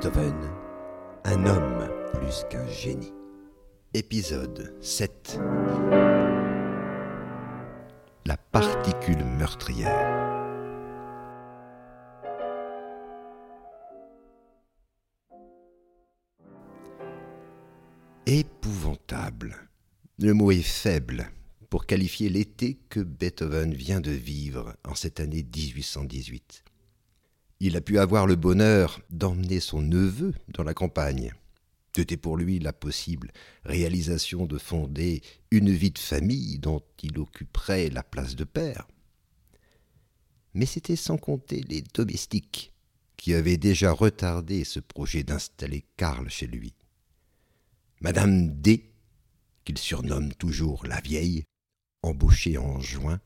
Beethoven, un homme plus qu'un génie. Épisode 7 La particule meurtrière. Épouvantable. Le mot est faible pour qualifier l'été que Beethoven vient de vivre en cette année 1818. Il a pu avoir le bonheur d'emmener son neveu dans la campagne. C'était pour lui la possible réalisation de fonder une vie de famille dont il occuperait la place de père. Mais c'était sans compter les domestiques qui avaient déjà retardé ce projet d'installer Karl chez lui. Madame D, qu'il surnomme toujours la vieille, embauchée en juin,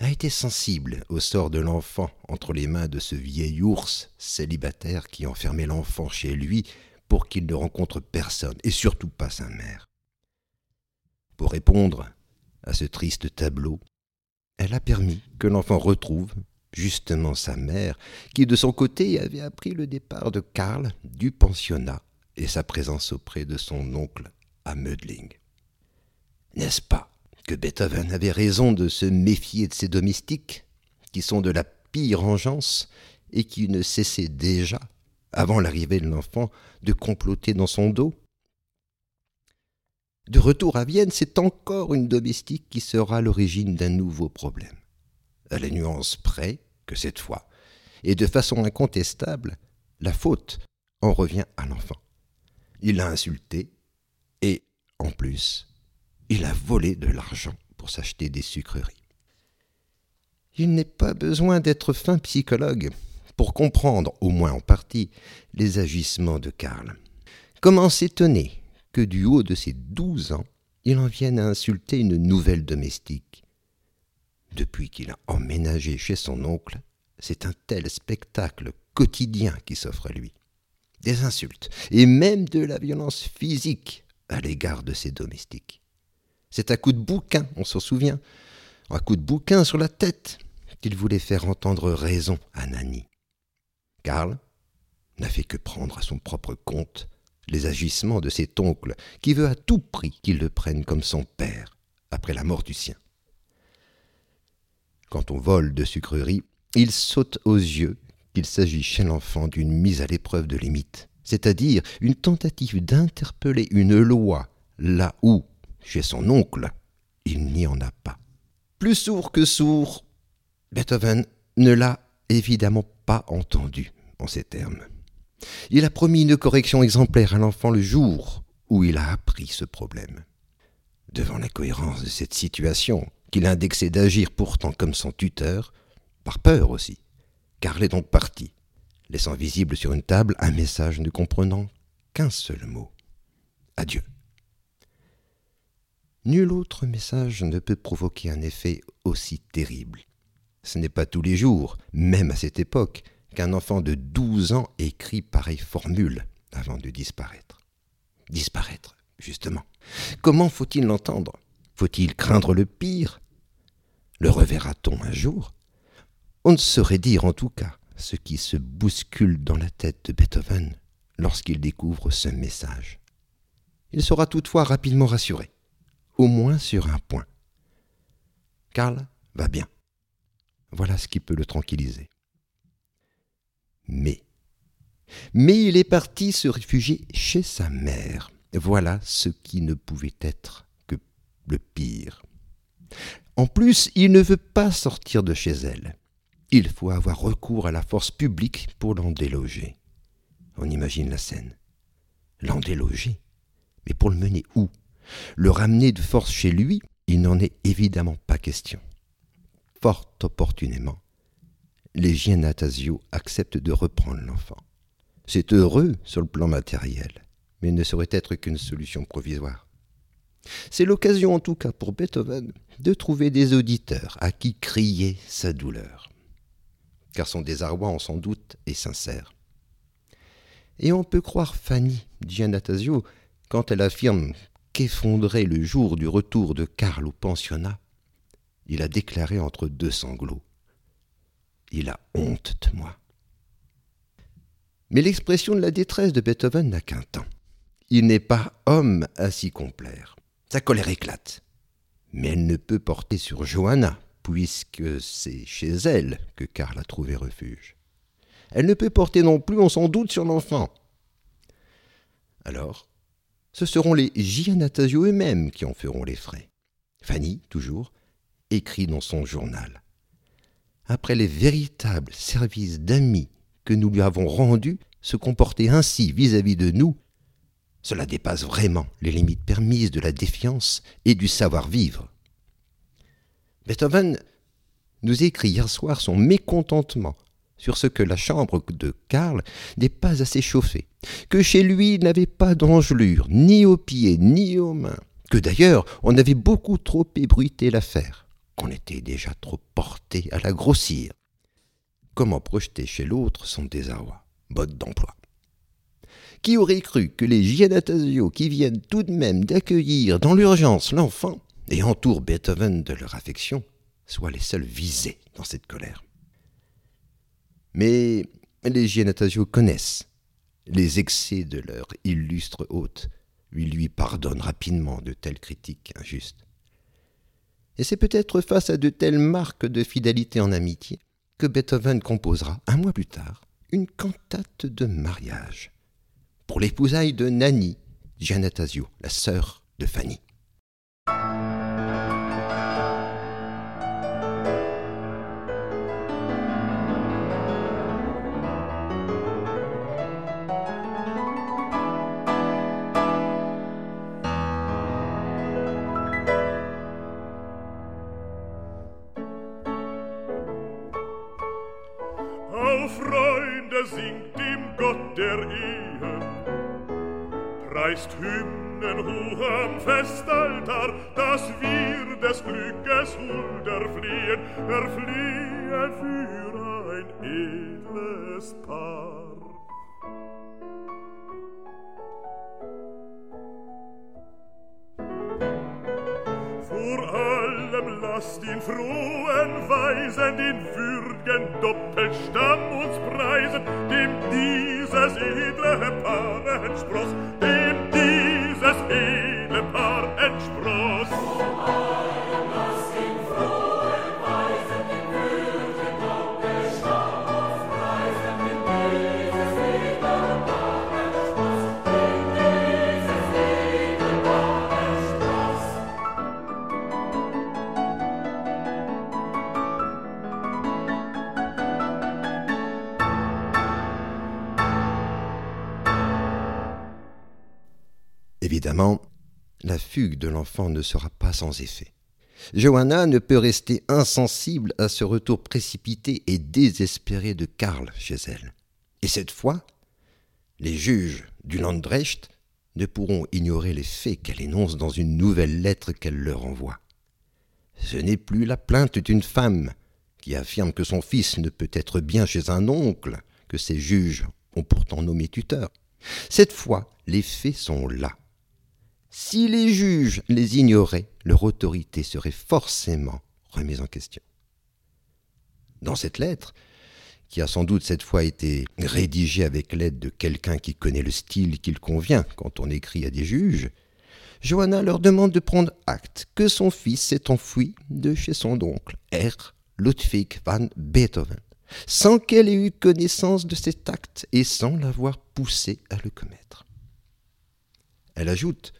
a été sensible au sort de l'enfant entre les mains de ce vieil ours célibataire qui enfermait l'enfant chez lui pour qu'il ne rencontre personne, et surtout pas sa mère. Pour répondre à ce triste tableau, elle a permis que l'enfant retrouve justement sa mère, qui de son côté avait appris le départ de Karl du pensionnat et sa présence auprès de son oncle à Mödling. N'est-ce pas que Beethoven avait raison de se méfier de ses domestiques, qui sont de la pire engeance et qui ne cessaient déjà, avant l'arrivée de l'enfant, de comploter dans son dos. De retour à Vienne, c'est encore une domestique qui sera l'origine d'un nouveau problème. À la nuance près que cette fois, et de façon incontestable, la faute en revient à l'enfant. Il l'a insulté, et, en plus, il a volé de l'argent pour s'acheter des sucreries. Il n'est pas besoin d'être fin psychologue pour comprendre, au moins en partie, les agissements de Karl. Comment s'étonner que du haut de ses douze ans, il en vienne à insulter une nouvelle domestique? Depuis qu'il a emménagé chez son oncle, c'est un tel spectacle quotidien qui s'offre à lui. Des insultes, et même de la violence physique à l'égard de ses domestiques. C'est à coup de bouquin, on s'en souvient, à coup de bouquin sur la tête qu'il voulait faire entendre raison à Nanny. Karl n'a fait que prendre à son propre compte les agissements de cet oncle qui veut à tout prix qu'il le prenne comme son père après la mort du sien. Quand on vole de sucreries, il saute aux yeux qu'il s'agit chez l'enfant d'une mise à l'épreuve de limite, c'est-à-dire une tentative d'interpeller une loi là où chez son oncle, il n'y en a pas. Plus sourd que sourd, Beethoven ne l'a évidemment pas entendu en ces termes. Il a promis une correction exemplaire à l'enfant le jour où il a appris ce problème. Devant l'incohérence de cette situation, qu'il indexait d'agir pourtant comme son tuteur, par peur aussi, Karl est donc parti, laissant visible sur une table un message ne comprenant qu'un seul mot. Adieu. Nul autre message ne peut provoquer un effet aussi terrible. Ce n'est pas tous les jours, même à cette époque, qu'un enfant de douze ans écrit pareille formule avant de disparaître. Disparaître, justement. Comment faut-il l'entendre? Faut-il craindre le pire? Le reverra-t-on un jour? On ne saurait dire en tout cas ce qui se bouscule dans la tête de Beethoven lorsqu'il découvre ce message. Il sera toutefois rapidement rassuré au moins sur un point. Karl va bien. Voilà ce qui peut le tranquilliser. Mais, mais il est parti se réfugier chez sa mère. Voilà ce qui ne pouvait être que le pire. En plus, il ne veut pas sortir de chez elle. Il faut avoir recours à la force publique pour l'en déloger. On imagine la scène. L'en déloger Mais pour le mener où? Le ramener de force chez lui, il n'en est évidemment pas question. Fort opportunément, les Giannatasio acceptent de reprendre l'enfant. C'est heureux sur le plan matériel, mais ne saurait être qu'une solution provisoire. C'est l'occasion en tout cas pour Beethoven de trouver des auditeurs à qui crier sa douleur. Car son désarroi en sans doute est sincère. Et on peut croire Fanny Giannatasio quand elle affirme qu'effondré le jour du retour de Karl au pensionnat, il a déclaré entre deux sanglots. Il a honte de moi. Mais l'expression de la détresse de Beethoven n'a qu'un temps. Il n'est pas homme à s'y complaire. Sa colère éclate. Mais elle ne peut porter sur Johanna, puisque c'est chez elle que Karl a trouvé refuge. Elle ne peut porter non plus, on s'en doute, sur l'enfant. Alors, ce seront les Giannatasio eux-mêmes qui en feront les frais. Fanny, toujours, écrit dans son journal. Après les véritables services d'amis que nous lui avons rendus, se comporter ainsi vis-à-vis de nous, cela dépasse vraiment les limites permises de la défiance et du savoir-vivre. Beethoven nous écrit hier soir son mécontentement sur ce que la chambre de Karl n'est pas assez chauffée, que chez lui il n'avait pas d'engelure, ni aux pieds, ni aux mains, que d'ailleurs on avait beaucoup trop ébruité l'affaire, qu'on était déjà trop porté à la grossir. Comment projeter chez l'autre son désarroi? Botte d'emploi. Qui aurait cru que les Giannatasio qui viennent tout de même d'accueillir dans l'urgence l'enfant et entourent Beethoven de leur affection soient les seuls visés dans cette colère? Mais les Giannatasio connaissent les excès de leur illustre hôte, ils lui pardonnent rapidement de telles critiques injustes. Et c'est peut-être face à de telles marques de fidélité en amitié que Beethoven composera, un mois plus tard, une cantate de mariage pour l'épousaille de Nanny, Giannatasio, la sœur de Fanny. ist Hymnen hohem Festaltar, dass wir des Glückes Huld fliehen, erfliehen für ein edles Paar. Vor allem lasst ihn frohen Weisen, den würdgen Doppelstamm uns preisen, dem dieses edle Paar entspross, des Ehepaar entspross. Fugue de l'enfant ne sera pas sans effet. Johanna ne peut rester insensible à ce retour précipité et désespéré de Karl chez elle. Et cette fois, les juges du Landrecht ne pourront ignorer les faits qu'elle énonce dans une nouvelle lettre qu'elle leur envoie. Ce n'est plus la plainte d'une femme qui affirme que son fils ne peut être bien chez un oncle que ces juges ont pourtant nommé tuteur. Cette fois, les faits sont là. Si les juges les ignoraient, leur autorité serait forcément remise en question. Dans cette lettre, qui a sans doute cette fois été rédigée avec l'aide de quelqu'un qui connaît le style qu'il convient quand on écrit à des juges, Johanna leur demande de prendre acte que son fils s'est enfui de chez son oncle, R. Ludwig van Beethoven, sans qu'elle ait eu connaissance de cet acte et sans l'avoir poussé à le commettre. Elle ajoute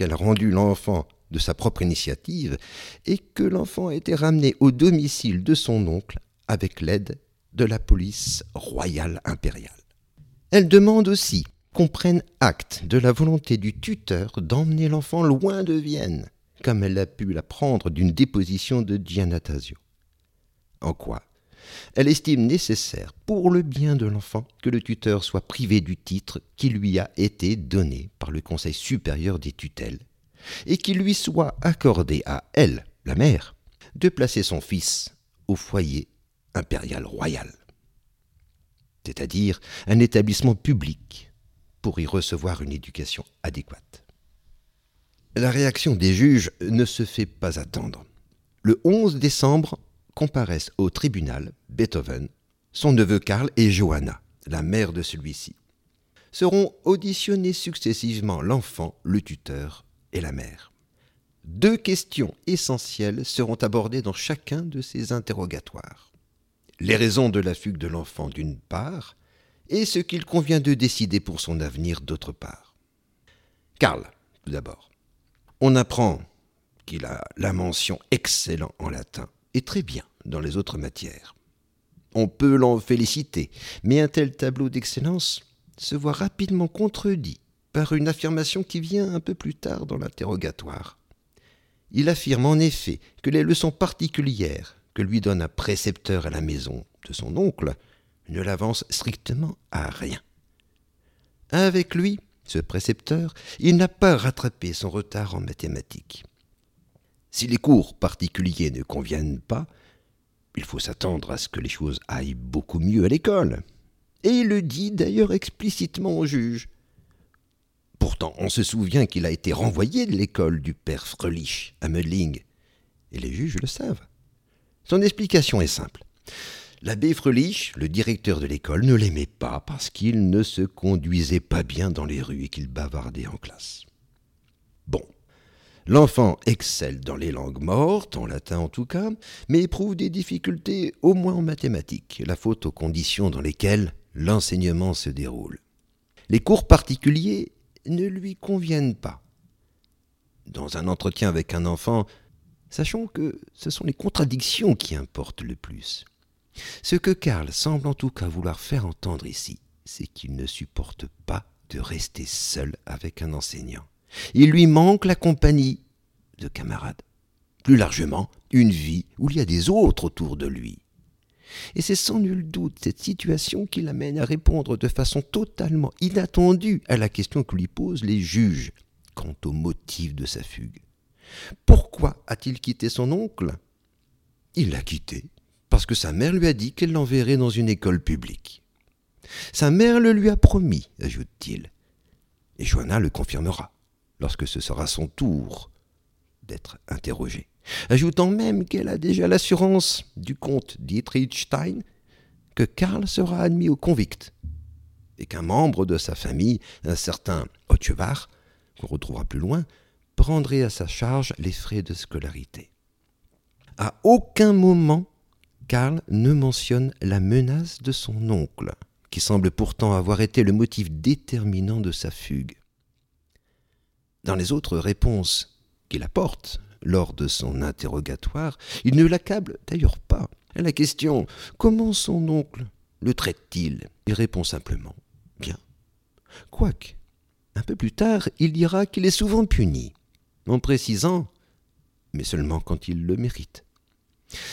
qu'elle a rendu l'enfant de sa propre initiative et que l'enfant a été ramené au domicile de son oncle avec l'aide de la police royale impériale. Elle demande aussi qu'on prenne acte de la volonté du tuteur d'emmener l'enfant loin de Vienne, comme elle a pu l'apprendre d'une déposition de Giannatasio. En quoi elle estime nécessaire, pour le bien de l'enfant, que le tuteur soit privé du titre qui lui a été donné par le Conseil supérieur des tutelles, et qu'il lui soit accordé à elle, la mère, de placer son fils au foyer impérial royal, c'est-à-dire un établissement public pour y recevoir une éducation adéquate. La réaction des juges ne se fait pas attendre. Le 11 décembre, comparaissent au tribunal Beethoven, son neveu Karl et Johanna, la mère de celui-ci. Seront auditionnés successivement l'enfant, le tuteur et la mère. Deux questions essentielles seront abordées dans chacun de ces interrogatoires. Les raisons de la fugue de l'enfant d'une part, et ce qu'il convient de décider pour son avenir d'autre part. Karl, tout d'abord. On apprend qu'il a la mention excellent en latin et très bien dans les autres matières. On peut l'en féliciter, mais un tel tableau d'excellence se voit rapidement contredit par une affirmation qui vient un peu plus tard dans l'interrogatoire. Il affirme en effet que les leçons particulières que lui donne un précepteur à la maison de son oncle ne l'avancent strictement à rien. Avec lui, ce précepteur, il n'a pas rattrapé son retard en mathématiques. Si les cours particuliers ne conviennent pas, il faut s'attendre à ce que les choses aillent beaucoup mieux à l'école. Et il le dit d'ailleurs explicitement au juge. Pourtant, on se souvient qu'il a été renvoyé de l'école du père Frelich à Mödling, et les juges le savent. Son explication est simple. L'abbé Frelich, le directeur de l'école, ne l'aimait pas parce qu'il ne se conduisait pas bien dans les rues et qu'il bavardait en classe. Bon, L'enfant excelle dans les langues mortes, en latin en tout cas, mais éprouve des difficultés au moins en mathématiques, la faute aux conditions dans lesquelles l'enseignement se déroule. Les cours particuliers ne lui conviennent pas. Dans un entretien avec un enfant, sachons que ce sont les contradictions qui importent le plus. Ce que Karl semble en tout cas vouloir faire entendre ici, c'est qu'il ne supporte pas de rester seul avec un enseignant. Il lui manque la compagnie de camarades. Plus largement, une vie où il y a des autres autour de lui. Et c'est sans nul doute cette situation qui l'amène à répondre de façon totalement inattendue à la question que lui posent les juges quant au motif de sa fugue. Pourquoi a-t-il quitté son oncle? Il l'a quitté parce que sa mère lui a dit qu'elle l'enverrait dans une école publique. Sa mère le lui a promis, ajoute-t-il, et Joanna le confirmera lorsque ce sera son tour d'être interrogée, ajoutant même qu'elle a déjà l'assurance du comte Dietrich Stein que Karl sera admis au convict et qu'un membre de sa famille, un certain Otchevar, qu'on retrouvera plus loin, prendrait à sa charge les frais de scolarité. À aucun moment, Karl ne mentionne la menace de son oncle, qui semble pourtant avoir été le motif déterminant de sa fugue. Dans les autres réponses qu'il apporte lors de son interrogatoire, il ne l'accable d'ailleurs pas à la question comment son oncle le traite-t-il? Il répond simplement bien. Quoique, un peu plus tard, il dira qu'il est souvent puni, en précisant mais seulement quand il le mérite.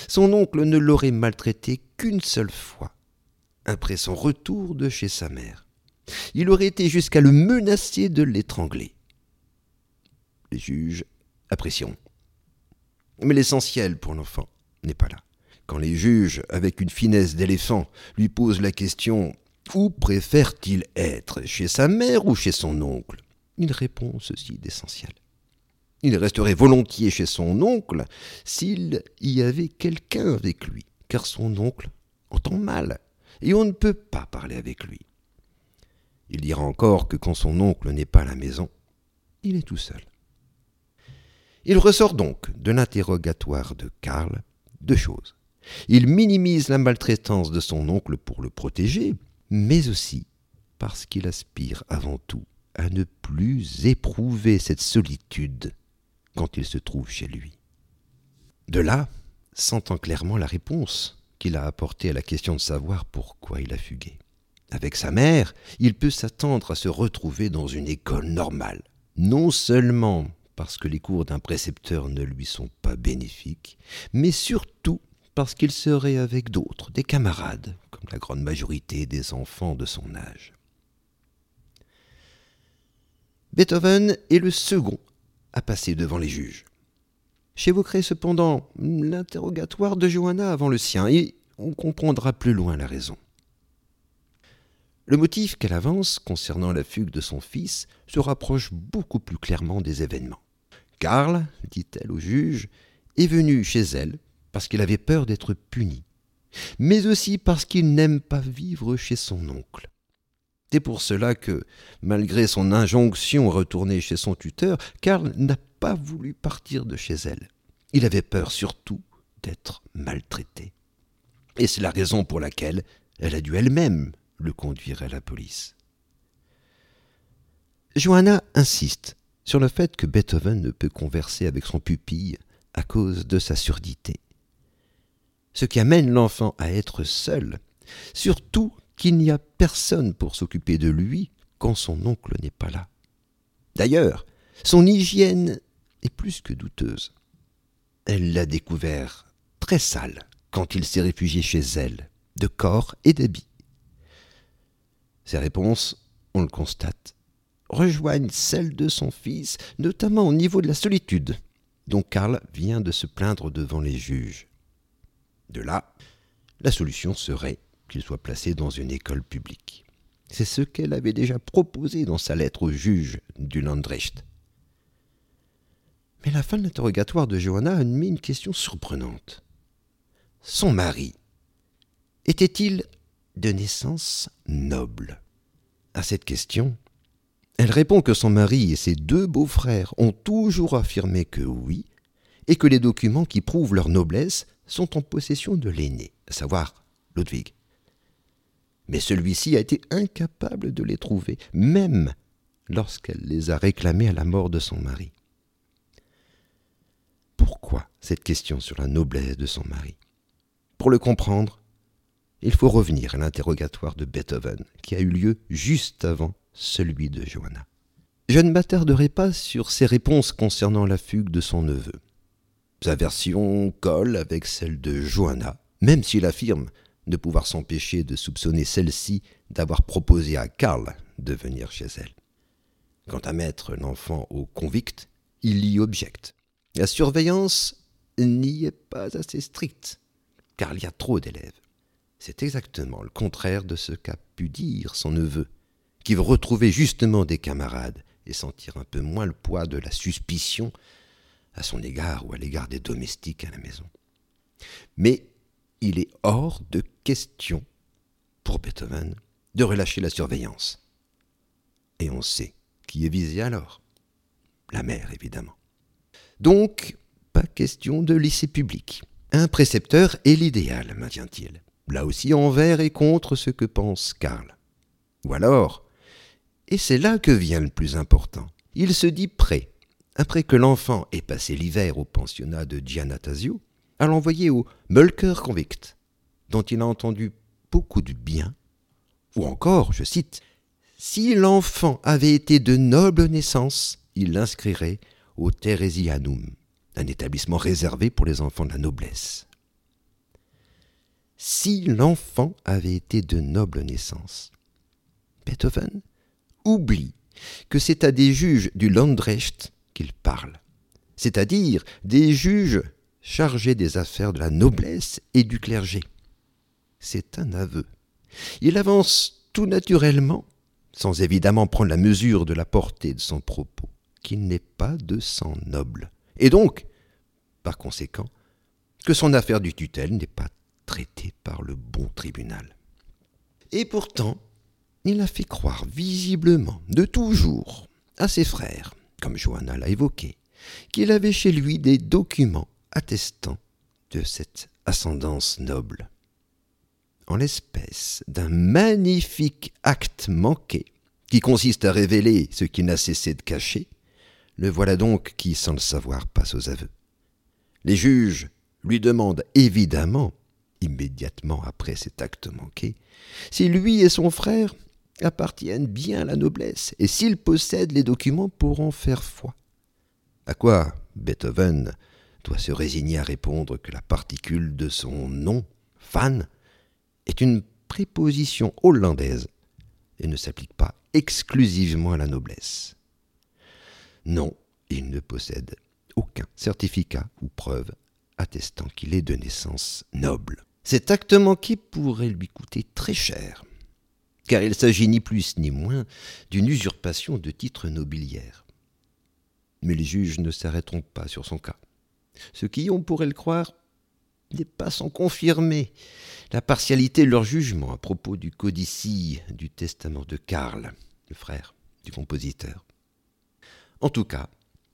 Son oncle ne l'aurait maltraité qu'une seule fois, après son retour de chez sa mère. Il aurait été jusqu'à le menacer de l'étrangler les juges apprécieront. Mais l'essentiel pour l'enfant n'est pas là. Quand les juges, avec une finesse d'éléphant, lui posent la question Où préfère-t-il être Chez sa mère ou chez son oncle? Il répond ceci d'essentiel. Il resterait volontiers chez son oncle s'il y avait quelqu'un avec lui, car son oncle entend mal, et on ne peut pas parler avec lui. Il dira encore que quand son oncle n'est pas à la maison, il est tout seul. Il ressort donc de l'interrogatoire de Karl deux choses. Il minimise la maltraitance de son oncle pour le protéger, mais aussi parce qu'il aspire avant tout à ne plus éprouver cette solitude quand il se trouve chez lui. De là s'entend clairement la réponse qu'il a apportée à la question de savoir pourquoi il a fugué. Avec sa mère, il peut s'attendre à se retrouver dans une école normale, non seulement parce que les cours d'un précepteur ne lui sont pas bénéfiques, mais surtout parce qu'il serait avec d'autres, des camarades, comme la grande majorité des enfants de son âge. Beethoven est le second à passer devant les juges. J'évoquerai cependant l'interrogatoire de Johanna avant le sien, et on comprendra plus loin la raison. Le motif qu'elle avance concernant la fugue de son fils se rapproche beaucoup plus clairement des événements. Karl, dit-elle au juge, est venu chez elle parce qu'il avait peur d'être puni, mais aussi parce qu'il n'aime pas vivre chez son oncle. C'est pour cela que, malgré son injonction à retourner chez son tuteur, Karl n'a pas voulu partir de chez elle. Il avait peur surtout d'être maltraité. Et c'est la raison pour laquelle elle a dû elle-même le conduire à la police. Johanna insiste sur le fait que Beethoven ne peut converser avec son pupille à cause de sa surdité. Ce qui amène l'enfant à être seul, surtout qu'il n'y a personne pour s'occuper de lui quand son oncle n'est pas là. D'ailleurs, son hygiène est plus que douteuse. Elle l'a découvert très sale quand il s'est réfugié chez elle, de corps et d'habits. Ses réponses, on le constate, rejoignent celles de son fils, notamment au niveau de la solitude, dont Karl vient de se plaindre devant les juges. De là, la solution serait qu'il soit placé dans une école publique. C'est ce qu'elle avait déjà proposé dans sa lettre au juge du Landrecht. Mais la fin de l'interrogatoire de Johanna admet une question surprenante. Son mari était-il de naissance noble? À cette question, elle répond que son mari et ses deux beaux-frères ont toujours affirmé que oui, et que les documents qui prouvent leur noblesse sont en possession de l'aîné, à savoir Ludwig. Mais celui-ci a été incapable de les trouver, même lorsqu'elle les a réclamés à la mort de son mari. Pourquoi cette question sur la noblesse de son mari? Pour le comprendre, il faut revenir à l'interrogatoire de Beethoven, qui a eu lieu juste avant celui de Johanna. Je ne m'attarderai pas sur ses réponses concernant la fugue de son neveu. Sa version colle avec celle de Johanna, même s'il affirme ne pouvoir s'empêcher de soupçonner celle-ci d'avoir proposé à Karl de venir chez elle. Quant à mettre l'enfant au convict, il y objecte. La surveillance n'y est pas assez stricte, car il y a trop d'élèves. C'est exactement le contraire de ce qu'a pu dire son neveu, qui veut retrouver justement des camarades et sentir un peu moins le poids de la suspicion à son égard ou à l'égard des domestiques à la maison. Mais il est hors de question pour Beethoven de relâcher la surveillance. Et on sait qui est visé alors. La mère, évidemment. Donc, pas question de lycée public. Un précepteur est l'idéal, maintient-il. Là aussi envers et contre ce que pense Karl. Ou alors, et c'est là que vient le plus important, il se dit prêt, après que l'enfant ait passé l'hiver au pensionnat de Giannatasio, à l'envoyer au Mulker Convict, dont il a entendu beaucoup de bien, ou encore, je cite, Si l'enfant avait été de noble naissance, il l'inscrirait au Theresianum, un établissement réservé pour les enfants de la noblesse. Si l'enfant avait été de noble naissance. Beethoven oublie que c'est à des juges du Landrecht qu'il parle, c'est-à-dire des juges chargé des affaires de la noblesse et du clergé. C'est un aveu. Il avance tout naturellement, sans évidemment prendre la mesure de la portée de son propos, qu'il n'est pas de sang noble, et donc, par conséquent, que son affaire du tutelle n'est pas traitée par le bon tribunal. Et pourtant, il a fait croire visiblement, de toujours, à ses frères, comme Johanna l'a évoqué, qu'il avait chez lui des documents attestant de cette ascendance noble. En l'espèce d'un magnifique acte manqué, qui consiste à révéler ce qu'il n'a cessé de cacher, le voilà donc qui, sans le savoir, passe aux aveux. Les juges lui demandent évidemment, immédiatement après cet acte manqué, si lui et son frère appartiennent bien à la noblesse et s'ils possèdent les documents pour en faire foi. À quoi Beethoven doit se résigner à répondre que la particule de son nom, fan, est une préposition hollandaise et ne s'applique pas exclusivement à la noblesse. Non, il ne possède aucun certificat ou preuve attestant qu'il est de naissance noble. Cet acte manqué pourrait lui coûter très cher, car il s'agit ni plus ni moins d'une usurpation de titres nobiliaires. Mais les juges ne s'arrêteront pas sur son cas. Ce qui, on pourrait le croire, n'est pas sans confirmer la partialité de leur jugement à propos du codicille du testament de Karl, le frère du compositeur. En tout cas,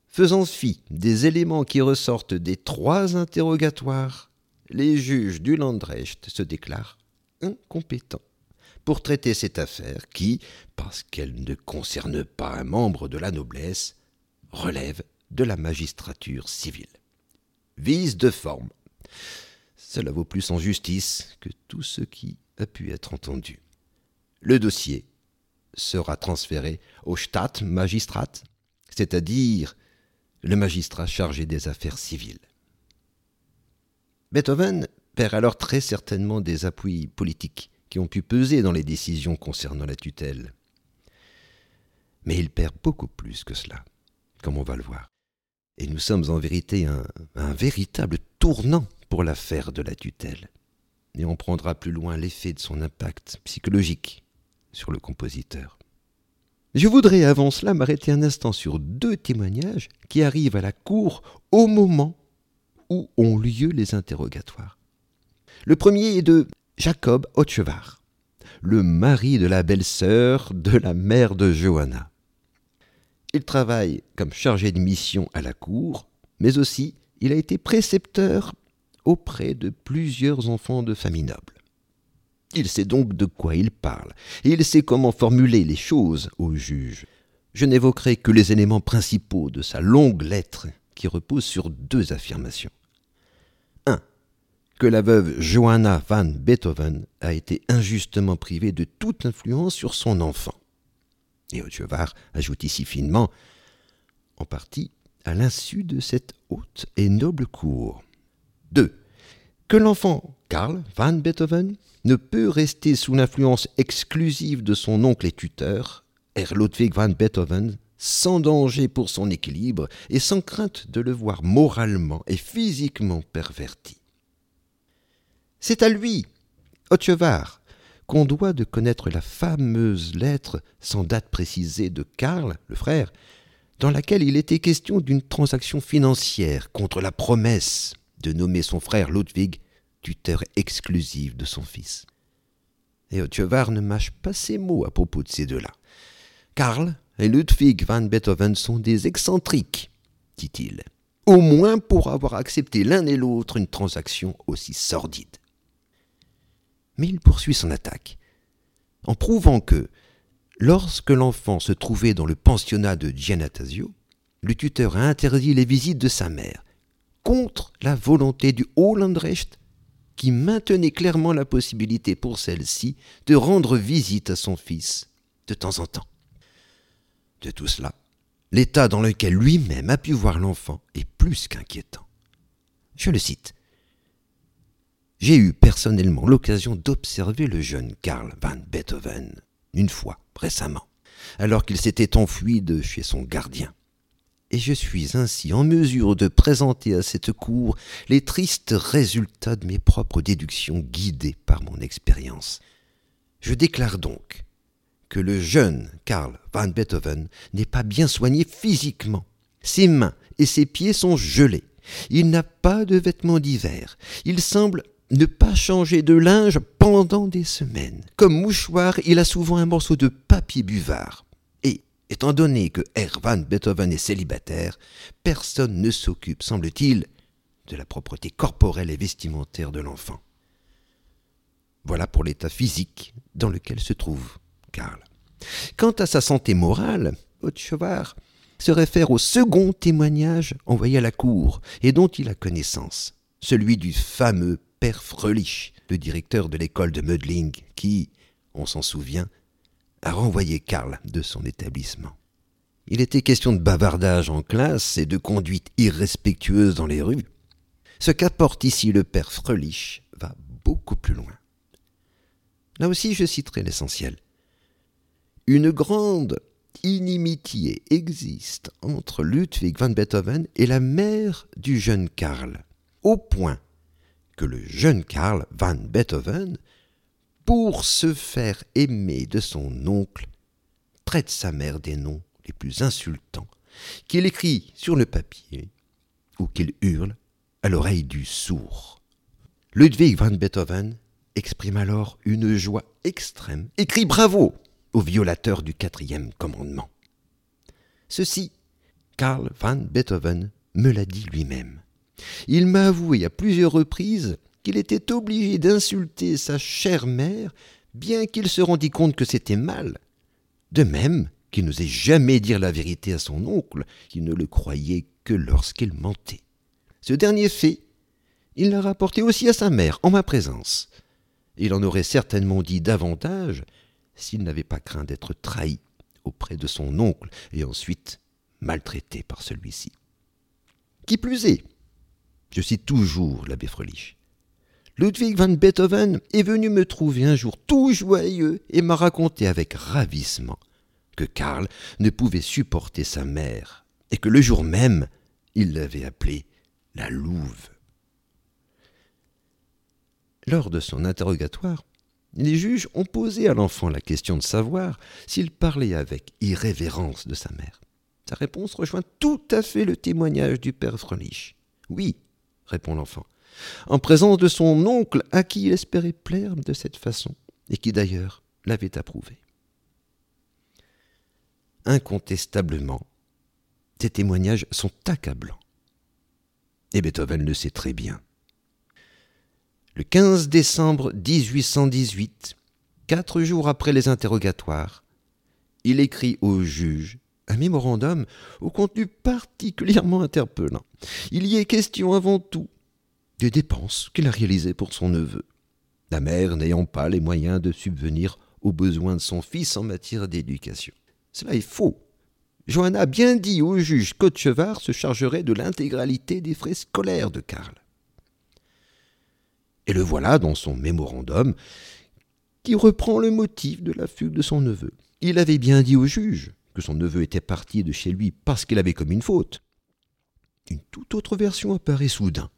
faisant fi des éléments qui ressortent des trois interrogatoires, les juges du Landrecht se déclarent incompétents pour traiter cette affaire qui, parce qu'elle ne concerne pas un membre de la noblesse, relève de la magistrature civile. Vise de forme. Cela vaut plus en justice que tout ce qui a pu être entendu. Le dossier sera transféré au Stadtmagistrat, c'est-à-dire le magistrat chargé des affaires civiles. Beethoven perd alors très certainement des appuis politiques qui ont pu peser dans les décisions concernant la tutelle. Mais il perd beaucoup plus que cela, comme on va le voir. Et nous sommes en vérité un, un véritable tournant pour l'affaire de la tutelle. Et on prendra plus loin l'effet de son impact psychologique sur le compositeur. Je voudrais avant cela m'arrêter un instant sur deux témoignages qui arrivent à la cour au moment où ont lieu les interrogatoires. Le premier est de Jacob Hotchevar, le mari de la belle-sœur de la mère de Johanna. Il travaille comme chargé de mission à la cour, mais aussi il a été précepteur auprès de plusieurs enfants de familles nobles. Il sait donc de quoi il parle, et il sait comment formuler les choses au juge. Je n'évoquerai que les éléments principaux de sa longue lettre qui repose sur deux affirmations. 1. Que la veuve Johanna van Beethoven a été injustement privée de toute influence sur son enfant. Et Otchevar ajoute ici finement, en partie à l'insu de cette haute et noble cour. 2 que l'enfant Karl van Beethoven ne peut rester sous l'influence exclusive de son oncle et tuteur, Herr Ludwig van Beethoven, sans danger pour son équilibre et sans crainte de le voir moralement et physiquement perverti. C'est à lui, Otchevar, qu'on doit de connaître la fameuse lettre sans date précisée de Karl, le frère, dans laquelle il était question d'une transaction financière contre la promesse de nommer son frère Ludwig tuteur exclusif de son fils. Et Otchevar ne mâche pas ses mots à propos de ces deux-là. Karl et Ludwig van Beethoven sont des excentriques, dit-il, au moins pour avoir accepté l'un et l'autre une transaction aussi sordide. Mais il poursuit son attaque, en prouvant que, lorsque l'enfant se trouvait dans le pensionnat de Giannatasio, le tuteur a interdit les visites de sa mère, contre la volonté du Hollandrecht qui maintenait clairement la possibilité pour celle-ci de rendre visite à son fils de temps en temps. De tout cela, l'état dans lequel lui-même a pu voir l'enfant est plus qu'inquiétant. Je le cite. J'ai eu personnellement l'occasion d'observer le jeune Karl van Beethoven, une fois récemment, alors qu'il s'était enfui de chez son gardien et je suis ainsi en mesure de présenter à cette cour les tristes résultats de mes propres déductions guidées par mon expérience. Je déclare donc que le jeune Karl van Beethoven n'est pas bien soigné physiquement. Ses mains et ses pieds sont gelés. Il n'a pas de vêtements d'hiver. Il semble ne pas changer de linge pendant des semaines. Comme mouchoir, il a souvent un morceau de papier buvard. Étant donné que Hermann Beethoven est célibataire, personne ne s'occupe, semble-t-il, de la propreté corporelle et vestimentaire de l'enfant. Voilà pour l'état physique dans lequel se trouve Karl. Quant à sa santé morale, Otchevar se réfère au second témoignage envoyé à la cour et dont il a connaissance, celui du fameux père Fröhlich, le directeur de l'école de Mödling, qui, on s'en souvient, a renvoyé Karl de son établissement. Il était question de bavardage en classe et de conduite irrespectueuse dans les rues. Ce qu'apporte ici le père Fröhlich va beaucoup plus loin. Là aussi, je citerai l'essentiel. Une grande inimitié existe entre Ludwig van Beethoven et la mère du jeune Karl, au point que le jeune Karl van Beethoven pour se faire aimer de son oncle, traite sa mère des noms les plus insultants, qu'il écrit sur le papier ou qu'il hurle à l'oreille du sourd. Ludwig van Beethoven exprime alors une joie extrême et crie bravo au violateur du quatrième commandement. Ceci, Karl van Beethoven me l'a dit lui-même. Il m'a avoué à plusieurs reprises qu'il était obligé d'insulter sa chère mère, bien qu'il se rendît compte que c'était mal. De même qu'il n'osait jamais dire la vérité à son oncle, qui ne le croyait que lorsqu'il mentait. Ce dernier fait, il l'a rapporté aussi à sa mère, en ma présence. Il en aurait certainement dit davantage s'il n'avait pas craint d'être trahi auprès de son oncle et ensuite maltraité par celui-ci. Qui plus est, je cite toujours l'abbé Frelich, Ludwig van Beethoven est venu me trouver un jour tout joyeux et m'a raconté avec ravissement que Karl ne pouvait supporter sa mère et que le jour même, il l'avait appelée la louve. Lors de son interrogatoire, les juges ont posé à l'enfant la question de savoir s'il parlait avec irrévérence de sa mère. Sa réponse rejoint tout à fait le témoignage du père Frelich. Oui, répond l'enfant, en présence de son oncle à qui il espérait plaire de cette façon, et qui d'ailleurs l'avait approuvé. Incontestablement, ces témoignages sont accablants. Et Beethoven le sait très bien. Le 15 décembre 1818, quatre jours après les interrogatoires, il écrit au juge un mémorandum au contenu particulièrement interpellant. Il y est question avant tout des dépenses qu'il a réalisées pour son neveu, la mère n'ayant pas les moyens de subvenir aux besoins de son fils en matière d'éducation. Cela est faux. Johanna a bien dit au juge qu'Autechevard se chargerait de l'intégralité des frais scolaires de Karl. Et le voilà dans son mémorandum qui reprend le motif de la fugue de son neveu. Il avait bien dit au juge que son neveu était parti de chez lui parce qu'il avait commis une faute. Une toute autre version apparaît soudain.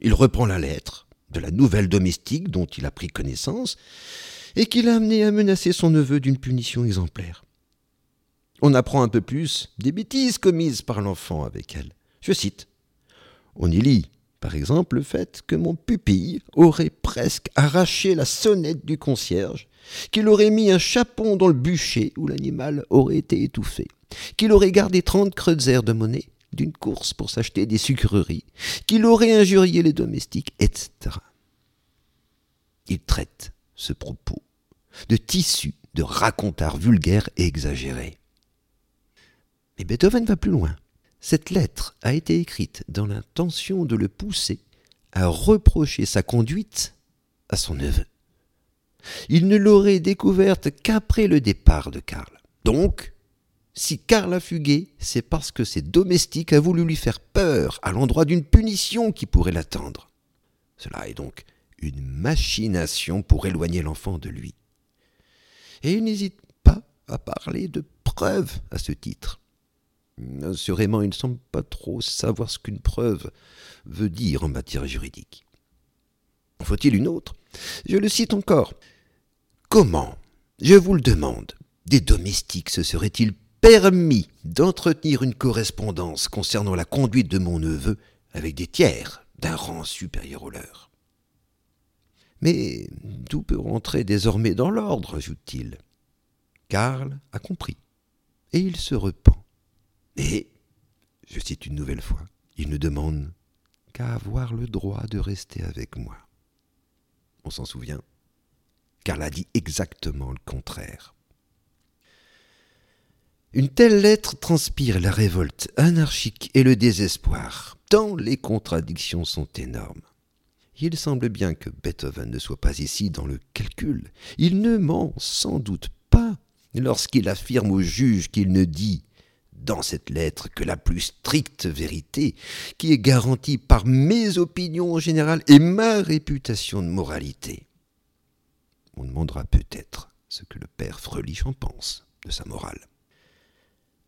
Il reprend la lettre de la nouvelle domestique dont il a pris connaissance et qui l'a amené à menacer son neveu d'une punition exemplaire. On apprend un peu plus des bêtises commises par l'enfant avec elle. Je cite. On y lit, par exemple, le fait que mon pupille aurait presque arraché la sonnette du concierge, qu'il aurait mis un chapon dans le bûcher où l'animal aurait été étouffé, qu'il aurait gardé trente kreutzer de monnaie d'une course pour s'acheter des sucreries, qu'il aurait injurié les domestiques, etc. Il traite ce propos de tissu de racontars vulgaires et exagérés. Mais Beethoven va plus loin. Cette lettre a été écrite dans l'intention de le pousser à reprocher sa conduite à son neveu. Il ne l'aurait découverte qu'après le départ de Karl. Donc, si Karl a fugué, c'est parce que ses domestiques a voulu lui faire peur à l'endroit d'une punition qui pourrait l'attendre. Cela est donc une machination pour éloigner l'enfant de lui. Et il n'hésite pas à parler de preuves à ce titre. Assurément, il ne semble pas trop savoir ce qu'une preuve veut dire en matière juridique. Faut-il une autre? Je le cite encore. Comment, je vous le demande, des domestiques se seraient-ils permis d'entretenir une correspondance concernant la conduite de mon neveu avec des tiers d'un rang supérieur au leur? Mais tout peut rentrer désormais dans l'ordre, ajoute-t-il. Karl a compris, et il se repent. Et, je cite une nouvelle fois, il ne demande qu'à avoir le droit de rester avec moi. On s'en souvient, car a dit exactement le contraire. Une telle lettre transpire la révolte anarchique et le désespoir, tant les contradictions sont énormes. Il semble bien que Beethoven ne soit pas ici dans le calcul. Il ne ment sans doute pas lorsqu'il affirme au juge qu'il ne dit dans cette lettre que la plus stricte vérité, qui est garantie par mes opinions en général et ma réputation de moralité. On demandera peut-être ce que le père Frelich en pense de sa morale.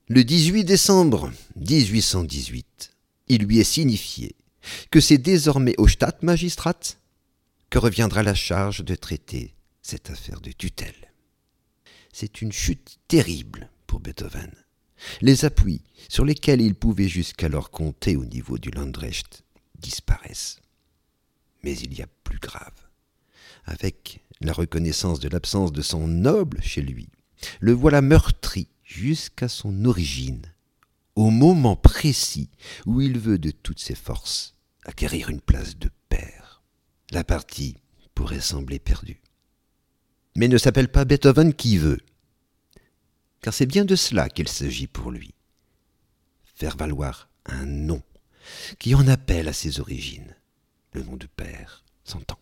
Le 18 décembre 1818, il lui est signifié que c'est désormais au Stadtmagistrat que reviendra la charge de traiter cette affaire de tutelle. C'est une chute terrible pour Beethoven. Les appuis sur lesquels il pouvait jusqu'alors compter au niveau du Landrecht disparaissent. Mais il y a plus grave. Avec la reconnaissance de l'absence de son noble chez lui, le voilà meurtri jusqu'à son origine, au moment précis où il veut de toutes ses forces acquérir une place de père. La partie pourrait sembler perdue. Mais ne s'appelle pas Beethoven qui veut, car c'est bien de cela qu'il s'agit pour lui. Faire valoir un nom qui en appelle à ses origines. Le nom de père s'entend.